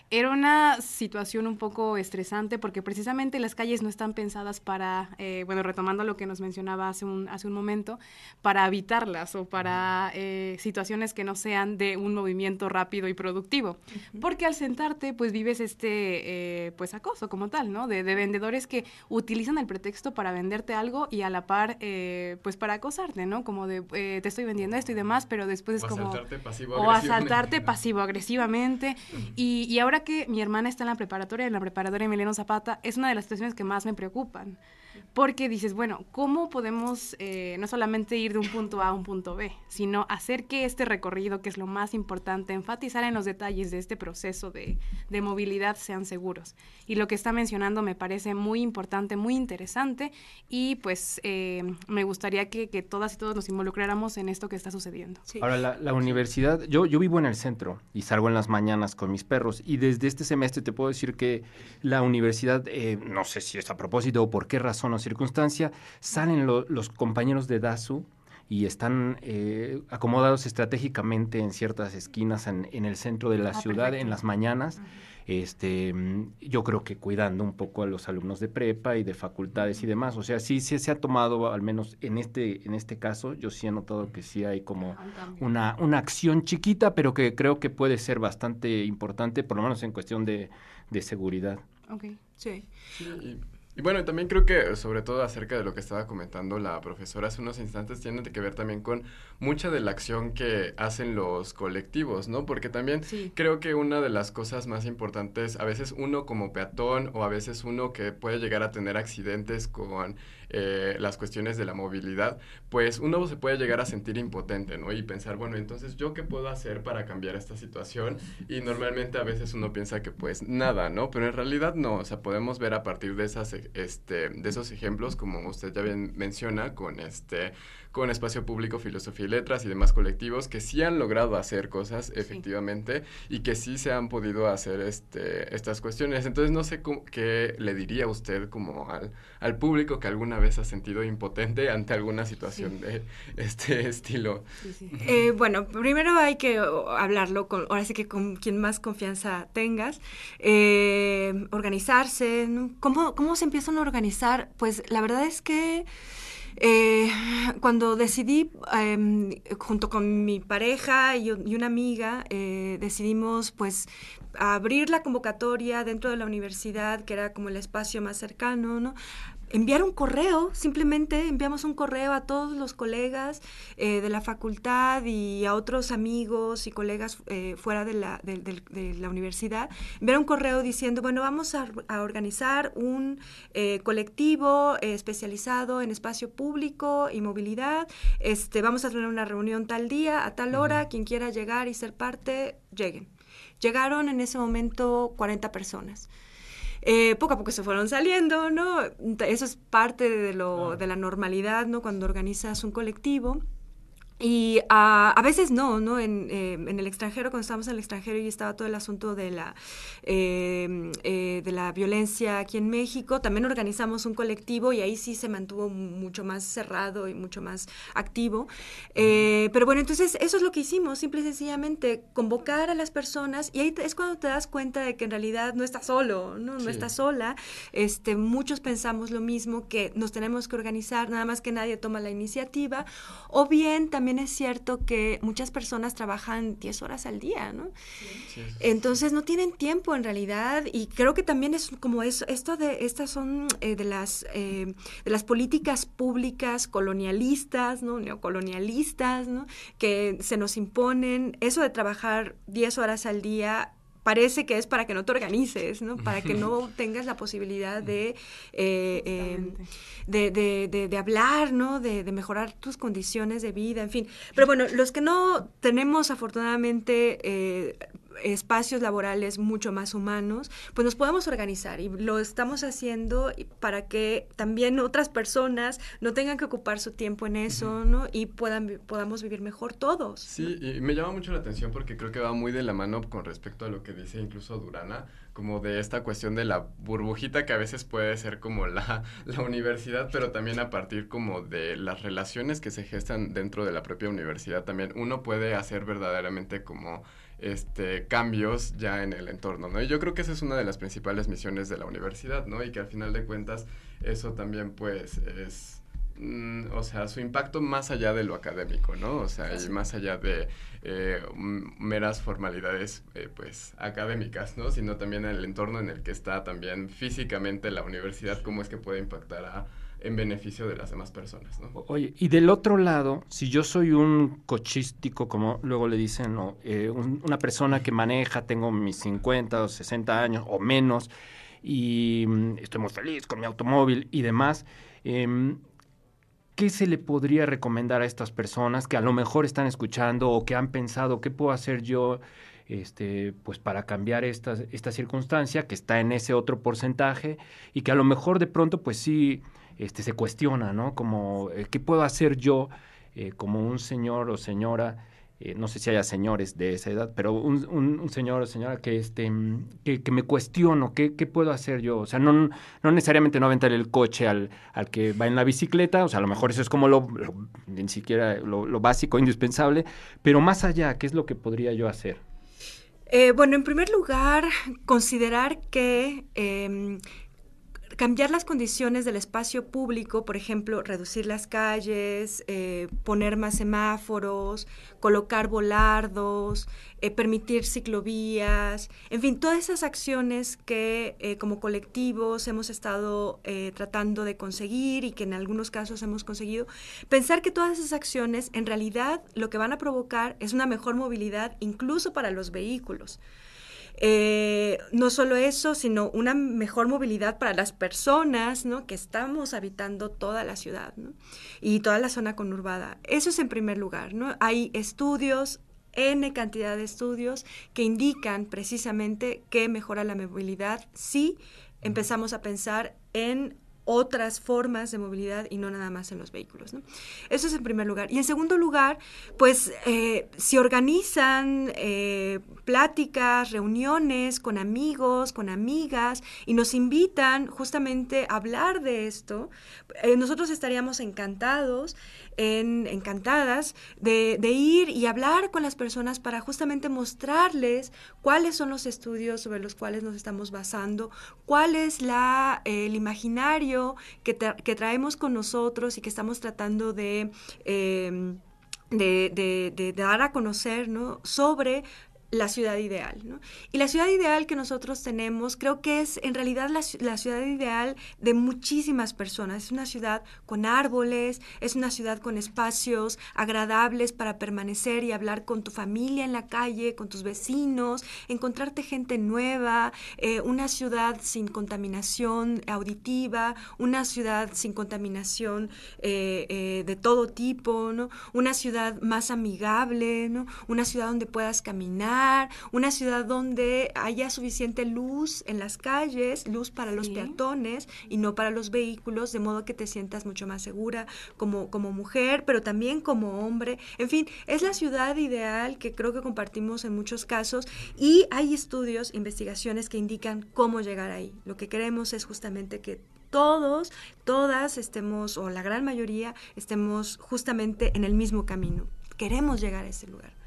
Era una situación un poco estresante porque precisamente las calles no están pensadas para, eh, bueno, retomando lo que nos mencionaba hace un, hace un momento, para evitarlas o para eh, situaciones que no sean de un movimiento rápido y productivo. Porque al sentarte, pues vives este, eh, pues acoso como tal, ¿no? De, vendedores que utilizan el pretexto para venderte algo y a la par, pues para acosarte, ¿no? Como de, te estoy vendiendo esto y demás, pero después es como... o asaltarte pasivo-agresivamente. y, y ahora que mi hermana está en la preparatoria, en la preparatoria Emiliano Zapata, es una de las situaciones que más me preocupan porque dices, bueno, ¿cómo podemos eh, no solamente ir de un punto A a un punto B, sino hacer que este recorrido, que es lo más importante, enfatizar en los detalles de este proceso de, movilidad sean seguros? Y lo que está mencionando me parece muy importante, muy interesante y pues eh, me gustaría que, todas y todos nos involucráramos en esto que está sucediendo. Ahora, la, universidad, yo, yo vivo en el centro y salgo en las mañanas con mis perros y desde este semestre te puedo decir que la universidad, eh, no sé si es a propósito o por qué razón, o circunstancia, salen los compañeros de DASU y están eh, acomodados estratégicamente en ciertas esquinas en, el centro de la ah, ciudad en las mañanas este, mm, yo creo que cuidando un poco a los alumnos de prepa y de facultades y demás. O sea, sí, sí se ha tomado, al menos en este, en este caso, yo sí he notado que sí hay como una, una acción chiquita, pero que creo que puede ser bastante importante, por lo menos en cuestión de, de seguridad. Ok, sí. sí y bueno, también creo que sobre todo acerca de lo que estaba comentando la profesora hace unos instantes, tiene que ver también con mucha de la acción que hacen los colectivos, ¿no? Porque también creo que una de las cosas más importantes, a veces uno como peatón o a veces uno que puede llegar a tener accidentes con eh, las cuestiones de la movilidad, pues uno se puede llegar a sentir impotente, ¿no? Y pensar, bueno, entonces, ¿yo qué puedo hacer para cambiar esta situación? Y normalmente a veces uno piensa que pues nada, ¿no? Pero en realidad no, o sea, podemos ver a partir de, esas, este, de esos ejemplos, como usted ya bien menciona, con este con Espacio Público, Filosofía y Letras y demás colectivos que sí han logrado hacer cosas efectivamente y que sí se han podido hacer este, estas cuestiones. Entonces no sé qué le diría usted como al, al público que alguna vez ha sentido impotente ante alguna situación de este estilo. Eh, bueno, primero hay que hablarlo con, ahora sí que con quien más confianza tengas, eh, organizarse, ¿Cómo, ¿cómo se empiezan a organizar? Pues la verdad es que... Eh, cuando decidí, em, junto con mi pareja y, una amiga, eh, decidimos pues abrir la convocatoria dentro de la universidad, que era como el espacio más cercano, ¿no? Enviar un correo, simplemente enviamos un correo a todos los colegas eh, de la facultad y a otros amigos y colegas eh, fuera de la, de, la, universidad, enviar un correo diciendo, bueno, vamos a, organizar un eh, colectivo especializado en espacio público y movilidad, este, vamos a tener una reunión tal día, a tal hora, quien quiera llegar y ser parte, lleguen. Llegaron en ese momento 40 personas. Eh, poco a poco se fueron saliendo, ¿no? Eso es parte de, lo, de la normalidad, ¿no? Cuando organizas un colectivo. Y a veces no, ¿no? En, eh, en, el extranjero, cuando estábamos en el extranjero y estaba todo el asunto de la, em, eh, de la violencia aquí en México, también organizamos un colectivo y ahí sí se mantuvo mucho más cerrado y mucho más activo. Eh, pero bueno, entonces eso es lo que hicimos, simple y sencillamente convocar a las personas y ahí es cuando te das cuenta de que en realidad no estás solo, ¿no? No estás sola. Este, muchos pensamos lo mismo, que nos tenemos que organizar, nada más que nadie toma la iniciativa, o bien también también es cierto que muchas personas trabajan 10 horas al día, ¿no? Entonces no tienen tiempo en realidad y creo que también es como eso, esto de, estas son eh, de, las, eh, de las políticas públicas colonialistas, ¿no? Neocolonialistas, ¿no? Que se nos imponen, eso de trabajar 10 horas al día parece que es para que no te organices, ¿no? Para que no tengas la posibilidad de, eh, em, de, de, de, hablar, ¿no? De, mejorar tus condiciones de vida, en fin. Pero bueno, los que no tenemos afortunadamente eh, espacios laborales mucho más humanos, pues nos podemos organizar y lo estamos haciendo para que también otras personas no tengan que ocupar su tiempo en eso, ¿no? Y puedan, podamos vivir mejor todos. Sí, y me llama mucho la atención porque creo que va muy de la mano con respecto a lo que dice incluso Durana, como de esta cuestión de la burbujita que a veces puede ser como la, la universidad, pero también a partir como de las relaciones que se gestan dentro de la propia universidad también uno puede hacer verdaderamente como este, cambios ya en el entorno, ¿no? Y yo creo que esa es una de las principales misiones de la universidad, ¿no? Y que al final de cuentas eso también pues es, mm, o sea, su impacto más allá de lo académico, ¿no? O sea, y más allá de eh, meras formalidades eh, pues académicas, ¿no? Sino también en el entorno en el que está también físicamente la universidad, cómo es que puede impactar a en beneficio de las demás personas. ¿no? Oye, y del otro lado, si yo soy un cochístico, como luego le dicen, ¿no? Eh, una persona que maneja, tengo mis 50 o 60 años o menos, y mm, estoy muy feliz con mi automóvil y demás, em, ¿qué se le podría recomendar a estas personas que a lo mejor están escuchando o que han pensado qué puedo hacer yo? Este, pues para cambiar esta, esta circunstancia que está en ese otro porcentaje y que a lo mejor de pronto pues sí este, se cuestiona, ¿no? Como, eh, ¿qué puedo hacer yo eh, como un señor o señora? Eh, no sé si haya señores de esa edad, pero un, señor o señora que, este, que, me cuestiono, ¿qué, ¿qué, puedo hacer yo? O sea, no, no necesariamente no aventar el coche al, al, que va en la bicicleta, o sea, a lo mejor eso es como lo, ni siquiera lo básico, indispensable, pero más allá, ¿qué es lo que podría yo hacer? Eh, bueno, en primer lugar, considerar que em, cambiar las condiciones del espacio público, por ejemplo, reducir las calles, eh, poner más semáforos, colocar volardos, eh, permitir ciclovías, en fin, todas esas acciones que eh, como colectivos hemos estado tratando de conseguir y que en algunos casos hemos conseguido, pensar que todas esas acciones en realidad lo que van a provocar es una mejor movilidad incluso para los vehículos. Eh, no solo eso, sino una mejor movilidad para las personas ¿no? que estamos habitando toda la ciudad y toda la zona conurbada. Eso es en primer lugar. ¿no? Hay estudios, N cantidad de estudios que indican precisamente que mejora la movilidad si empezamos a pensar en otras formas de movilidad y no nada más en los vehículos. Eso es en primer lugar. Y en segundo lugar, pues eh, organizan eh, pláticas, reuniones con amigos, con amigas y nos invitan justamente a hablar de esto, eh, nosotros estaríamos encantados encantadas de, ir y hablar con las personas para justamente mostrarles cuáles son los estudios sobre los cuales nos estamos basando, cuál es la, el imaginario que, traemos con nosotros y que estamos tratando de... Em, de, dar a conocer ¿no? sobre la ciudad ideal. ¿no? Y la ciudad ideal que nosotros tenemos creo que es en realidad la, ciudad ideal de muchísimas personas. Es una ciudad con árboles, es una ciudad con espacios agradables para permanecer y hablar con tu familia en la calle, con tus vecinos, encontrarte gente nueva, eh, una ciudad sin contaminación auditiva, una ciudad sin contaminación eh, eh, de todo tipo, ¿no? una ciudad más amigable, ¿no? una ciudad donde puedas caminar una ciudad donde haya suficiente luz en las calles, luz para los peatones y no para los vehículos, de modo que te sientas mucho más segura como, como mujer, pero también como hombre. En fin, es la ciudad ideal que creo que compartimos en muchos casos y hay estudios, investigaciones que indican cómo llegar ahí. Lo que queremos es justamente que todos, todas estemos, o la gran mayoría, estemos justamente en el mismo camino. Queremos llegar a ese lugar.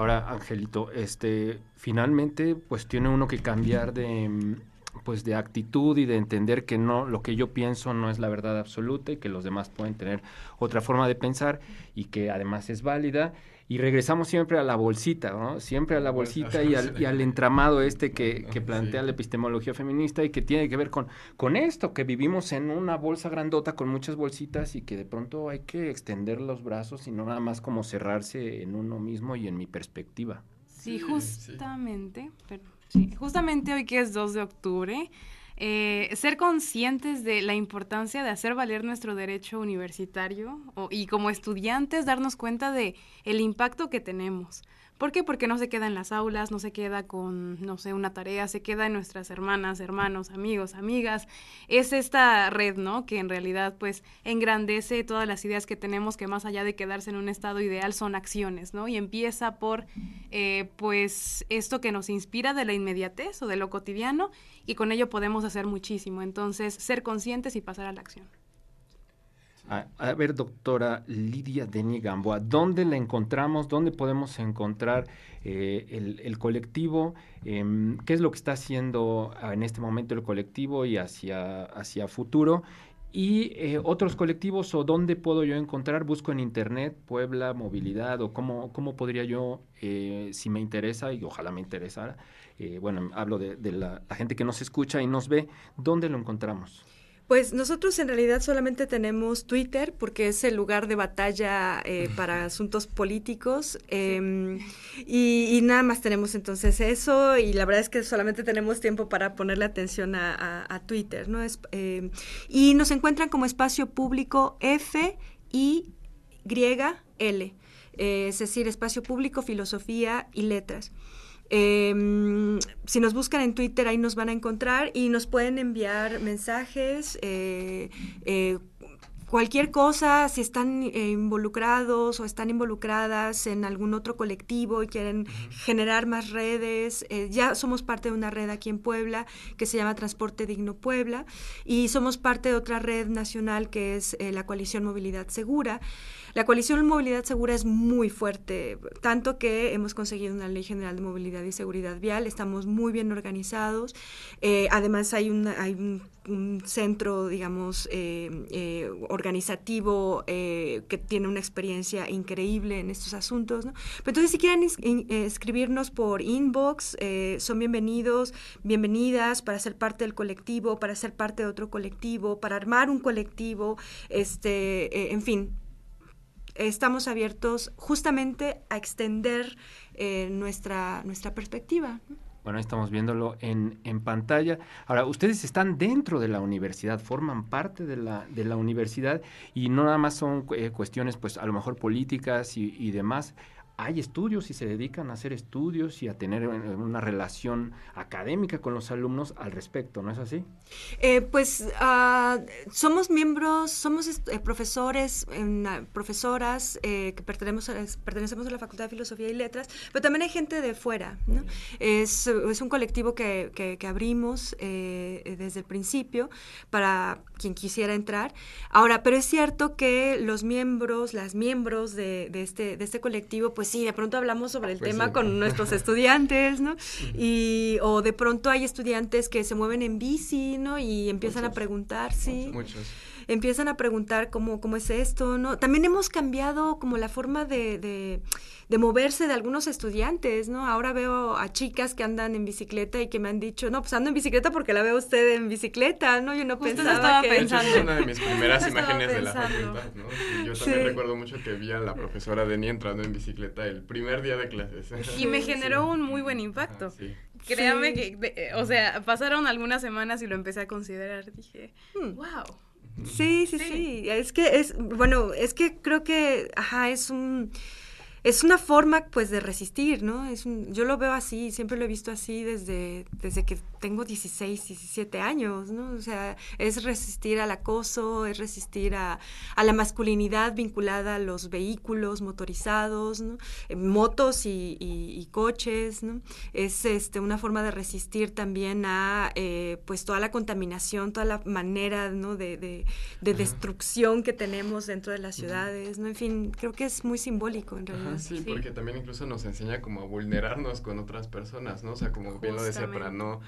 Ahora, Angelito, este, finalmente, pues tiene uno que cambiar de, pues de actitud y de entender que no, lo que yo pienso no es la verdad absoluta y que los demás pueden tener otra forma de pensar y que además es válida y regresamos siempre a la bolsita, ¿no? Siempre a la bolsita y al, y al entramado este que, que plantea la epistemología feminista y que tiene que ver con, con esto, que vivimos en una bolsa grandota con muchas bolsitas y que de pronto hay que extender los brazos y no nada más como cerrarse en uno mismo y en mi perspectiva. Sí, justamente, justamente hoy que es 2 de octubre, eh, ser conscientes de la importancia de hacer valer nuestro derecho universitario y como estudiantes darnos cuenta de el impacto que tenemos. ¿Por qué? Porque no se queda en las aulas, no se queda con, no sé, una tarea, se queda en nuestras hermanas, hermanos, amigos, amigas. Es esta red, ¿no? Que en realidad, pues, engrandece todas las ideas que tenemos, que más allá de quedarse en un estado ideal, son acciones, ¿no? Y empieza por, eh, pues, esto que nos inspira de la inmediatez o de lo cotidiano, y con ello podemos hacer muchísimo. Entonces, ser conscientes y pasar a la acción. A, ver, doctora Lidia Deni Gamboa, ¿dónde la encontramos? ¿Dónde podemos encontrar eh, el, colectivo? Em, ¿Qué es lo que está haciendo en este momento el colectivo y hacia, hacia futuro? Y eh, otros colectivos o dónde puedo yo encontrar, busco en internet Puebla Movilidad o cómo, cómo podría yo, eh, si me interesa y ojalá me interesara, bueno, hablo de, la, la, gente que nos escucha y nos ve, ¿dónde lo encontramos? Pues nosotros en realidad solamente tenemos Twitter porque es el lugar de batalla eh, para asuntos políticos em, y, nada más tenemos entonces eso y la verdad es que solamente tenemos tiempo para ponerle atención a, Twitter, ¿no? Es, em, y nos encuentran como espacio público F y L, eh, es decir, espacio público, filosofía y letras. Em, si nos buscan en Twitter, ahí nos van a encontrar y nos pueden enviar mensajes, eh, eh, cualquier cosa, si están eh, involucrados o están involucradas en algún otro colectivo y quieren generar más redes, ya somos parte de una red aquí en Puebla que se llama Transporte Digno Puebla y somos parte de otra red nacional que es la Coalición Movilidad Segura. La coalición Movilidad Segura es muy fuerte, tanto que hemos conseguido una ley general de movilidad y seguridad vial, estamos muy bien organizados, eh, además hay, una, hay un, centro, digamos, eh, eh, organizativo que tiene una experiencia increíble en estos asuntos. ¿no? entonces, si quieren escribirnos por inbox, son bienvenidos, bienvenidas para ser parte del colectivo, para ser parte de otro colectivo, para armar un colectivo, este, en fin, estamos abiertos justamente a extender eh, nuestra, nuestra perspectiva. Bueno, estamos viéndolo en, en, pantalla. Ahora, ustedes están dentro de la universidad, forman parte de la, de la universidad y no nada más son eh, cuestiones, pues a lo mejor políticas y, y demás hay estudios y se dedican a hacer estudios y a tener una relación académica con los alumnos al respecto, ¿no es así? Eh, pues ah, somos miembros, somos eh, profesores, profesoras eh, que pertenecemos, pertenecemos a la Facultad de Filosofía y Letras, pero también hay gente de fuera, ¿no? Es, es un colectivo que, que, abrimos desde el principio para quien quisiera entrar. Ahora, pero es cierto que los miembros, las miembros de, de este, de este colectivo, pues sí, de pronto hablamos sobre el pues tema con nuestros estudiantes, ¿no? Y, o de pronto hay estudiantes que se mueven en bici, ¿no? Y empiezan a preguntar, sí. Muchos. Empiezan a preguntar cómo, cómo es esto, ¿no? También hemos cambiado como la forma de de moverse de algunos estudiantes, ¿no? Ahora veo a chicas que andan en bicicleta y que me han dicho, no, pues ando en bicicleta porque la veo usted en bicicleta, ¿no? Yo no pensaba estaba que... Pensando. Es una de mis primeras imágenes de la facultad, ¿no? Yo también recuerdo mucho que vi a la profesora Deni entrando en bicicleta el primer día de clases. Y me generó un muy buen impacto. sí. Créame que, eh, o sea, pasaron algunas semanas y lo empecé a considerar. Dije, wow. Sí, sí, sí, sí. Es que es, bueno, es que creo que, ajá, es un es una forma pues de resistir, ¿no? Es yo lo veo así, siempre lo he visto así desde, desde que tengo 16, 17 años, ¿no? O sea, es resistir al acoso, es resistir a, la masculinidad vinculada a los vehículos motorizados, ¿no? Eh, motos y, coches, ¿no? Es este, una forma de resistir también a eh, pues toda la contaminación, toda la manera, ¿no? De, de, destrucción que tenemos dentro de las ciudades, ¿no? En fin, creo que es muy simbólico en realidad sí, porque también incluso nos enseña como a vulnerarnos con otras personas, ¿no? O sea, como bien lo decía, para no,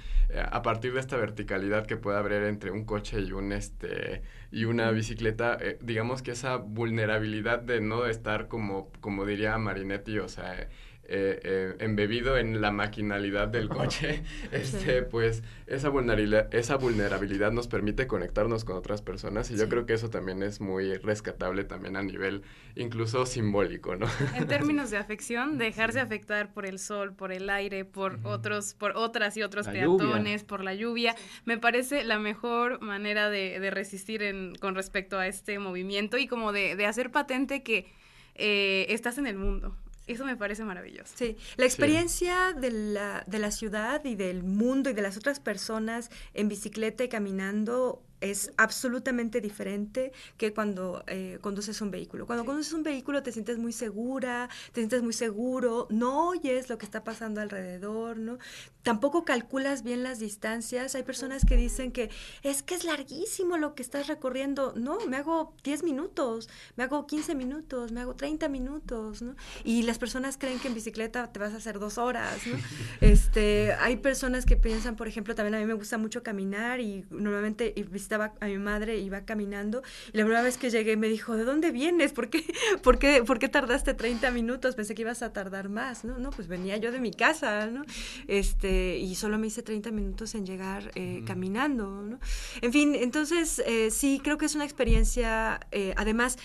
a partir de esta verticalidad que puede haber entre un coche y un, este, y una bicicleta, eh, digamos que esa vulnerabilidad de no estar como, como diría Marinetti, o sea, eh, eh, embebido en la maquinalidad del coche, este, pues esa vulnerabilidad, esa vulnerabilidad nos permite conectarnos con otras personas y yo creo que eso también es muy rescatable también a nivel incluso simbólico, ¿no? En términos de afección, dejarse afectar por el sol, por el aire, por otros, por otras y otros peatones, por la lluvia, me parece la mejor manera de, resistir en, con respecto a este movimiento y como de, hacer patente que eh, estás en el mundo. Eso me parece maravilloso. Sí, la experiencia de, la, de la ciudad y del mundo y de las otras personas en bicicleta y caminando es absolutamente diferente que cuando eh, conduces un vehículo. Cuando conduces un vehículo te sientes muy segura, te sientes muy seguro, no oyes lo que está pasando alrededor, ¿no? Tampoco calculas bien las distancias. Hay personas que dicen que es que es larguísimo lo que estás recorriendo. No, me hago 10 minutos, me hago 15 minutos, me hago 30 minutos, ¿no? Y las personas creen que en bicicleta te vas a hacer dos horas, ¿no? Este, hay personas que piensan, por ejemplo, también a mí me gusta mucho caminar y normalmente estaba a mi madre, iba caminando, y la primera vez que llegué me dijo, ¿de dónde vienes? ¿Por qué, por qué, por qué tardaste 30 minutos? Pensé que ibas a tardar más, ¿no? No, pues venía yo de mi casa, ¿no? Este, y solo me hice 30 minutos en llegar eh, caminando, ¿no? En fin, entonces, eh, sí, creo que es una experiencia, eh, además,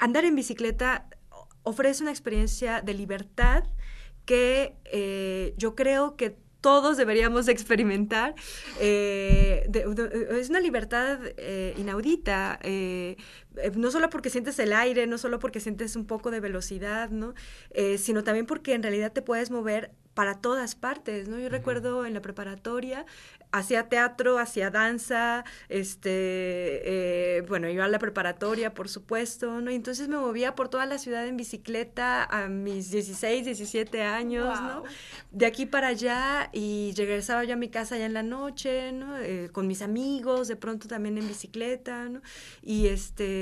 andar en bicicleta ofrece una experiencia de libertad que yo creo que todos deberíamos experimentar. Eh, es una libertad eh, inaudita, eh, no solo porque sientes el aire, no solo porque sientes un poco de velocidad, ¿no? sino también porque en realidad te puedes mover para todas partes, ¿no? Yo recuerdo en la preparatoria hacía teatro, hacía danza, este, eh, bueno, iba a la preparatoria, por supuesto, ¿no? Y entonces me movía por toda la ciudad en bicicleta a mis 16, 17 años, ¿no? De aquí para allá y regresaba yo a mi casa ya en la noche, ¿no? Eh, con mis amigos, de pronto también en bicicleta, ¿no? Y este,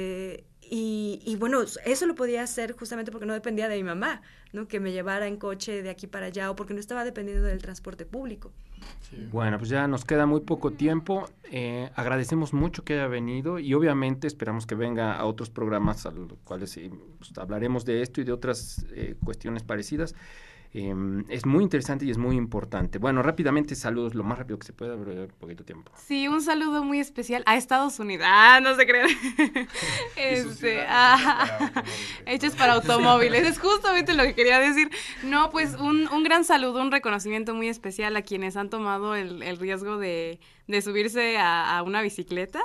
y, bueno, eso lo podía hacer justamente porque no dependía de mi mamá, ¿no? Que me llevara en coche de aquí para allá o porque no estaba dependiendo del transporte público. Bueno, pues ya nos queda muy poco tiempo. Eh, agradecemos mucho que haya venido y obviamente esperamos que venga a otros programas a los cuales eh, pues, hablaremos de esto y de otras eh, cuestiones parecidas. Em, es muy interesante y es muy importante. Bueno, rápidamente saludos, lo más rápido que se pueda, pero un poquito tiempo. Sí, un saludo muy especial a Estados Unidos. Ah, no se crean. este, ah, hechos para automóviles. Es justamente lo que quería decir. No, pues un, un gran saludo, un reconocimiento muy especial a quienes han tomado el, el riesgo de, de subirse a, a, una bicicleta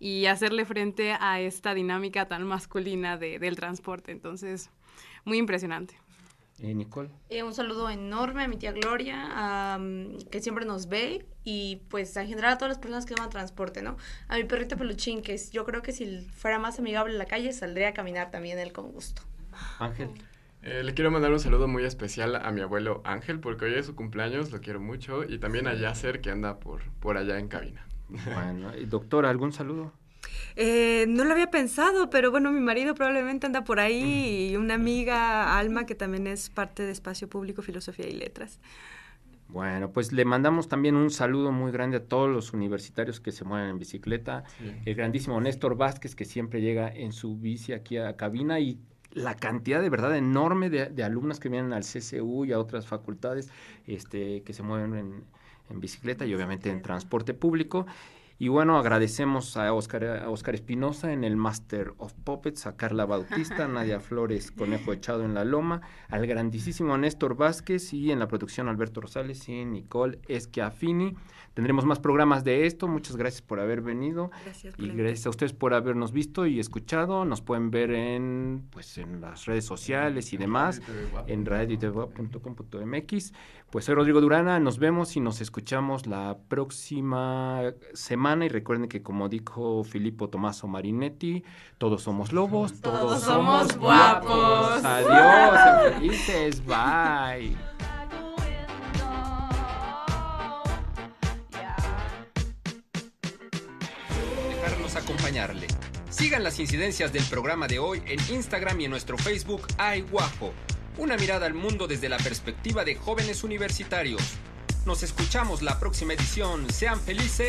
y hacerle frente a esta dinámica tan masculina de, del transporte. Entonces, muy impresionante. Eh, Nicole. Eh, un saludo enorme a mi tía Gloria, que siempre nos ve, y pues en general a todas las personas que van a transporte, ¿no? A mi perrito peluchín, que yo creo que si fuera más amigable en la calle, saldría a caminar también él con gusto. Ángel. Eh, le quiero mandar un saludo muy especial a mi abuelo Ángel, porque hoy es su cumpleaños, lo quiero mucho, y también a Yasser, que anda por, por allá en cabina. Bueno, doctora, ¿algún saludo? Eh, no lo había pensado, pero bueno, mi marido probablemente anda por ahí y una amiga, Alma, que también es parte de Espacio Público, Filosofía y Letras. Bueno, pues le mandamos también un saludo muy grande a todos los universitarios que se mueven en bicicleta. El grandísimo Néstor Vázquez, que siempre llega en su bici aquí a cabina y la cantidad de verdad enorme de, de alumnas que vienen al CCU y a otras facultades este, que se mueven en, en bicicleta y obviamente en transporte público. Y bueno, agradecemos a Oscar, a Oscar Espinosa en el Master of Puppets, a Carla Bautista, Nadia Flores, Conejo Echado en la Loma, al grandísimo Néstor Vázquez y en la producción Alberto Rosales y Nicole Esquiafini. Tendremos más programas de esto. Muchas gracias por haber venido. Gracias y gracias a ustedes por habernos visto y escuchado. Nos pueden ver en pues en las redes sociales y demás, en radioitv.com.mx. Pues soy Rodrigo Durana, nos vemos y nos escuchamos la próxima semana y recuerden que como dijo Filippo Tomaso Marinetti, todos somos lobos, todos, todos somos guapos. Adiós, felices, bye. Dejarnos acompañarle. Sigan las incidencias del programa de hoy en Instagram y en nuestro Facebook Ay Guapo. Una mirada al mundo desde la perspectiva de jóvenes universitarios. Nos escuchamos la próxima edición. Sean felices.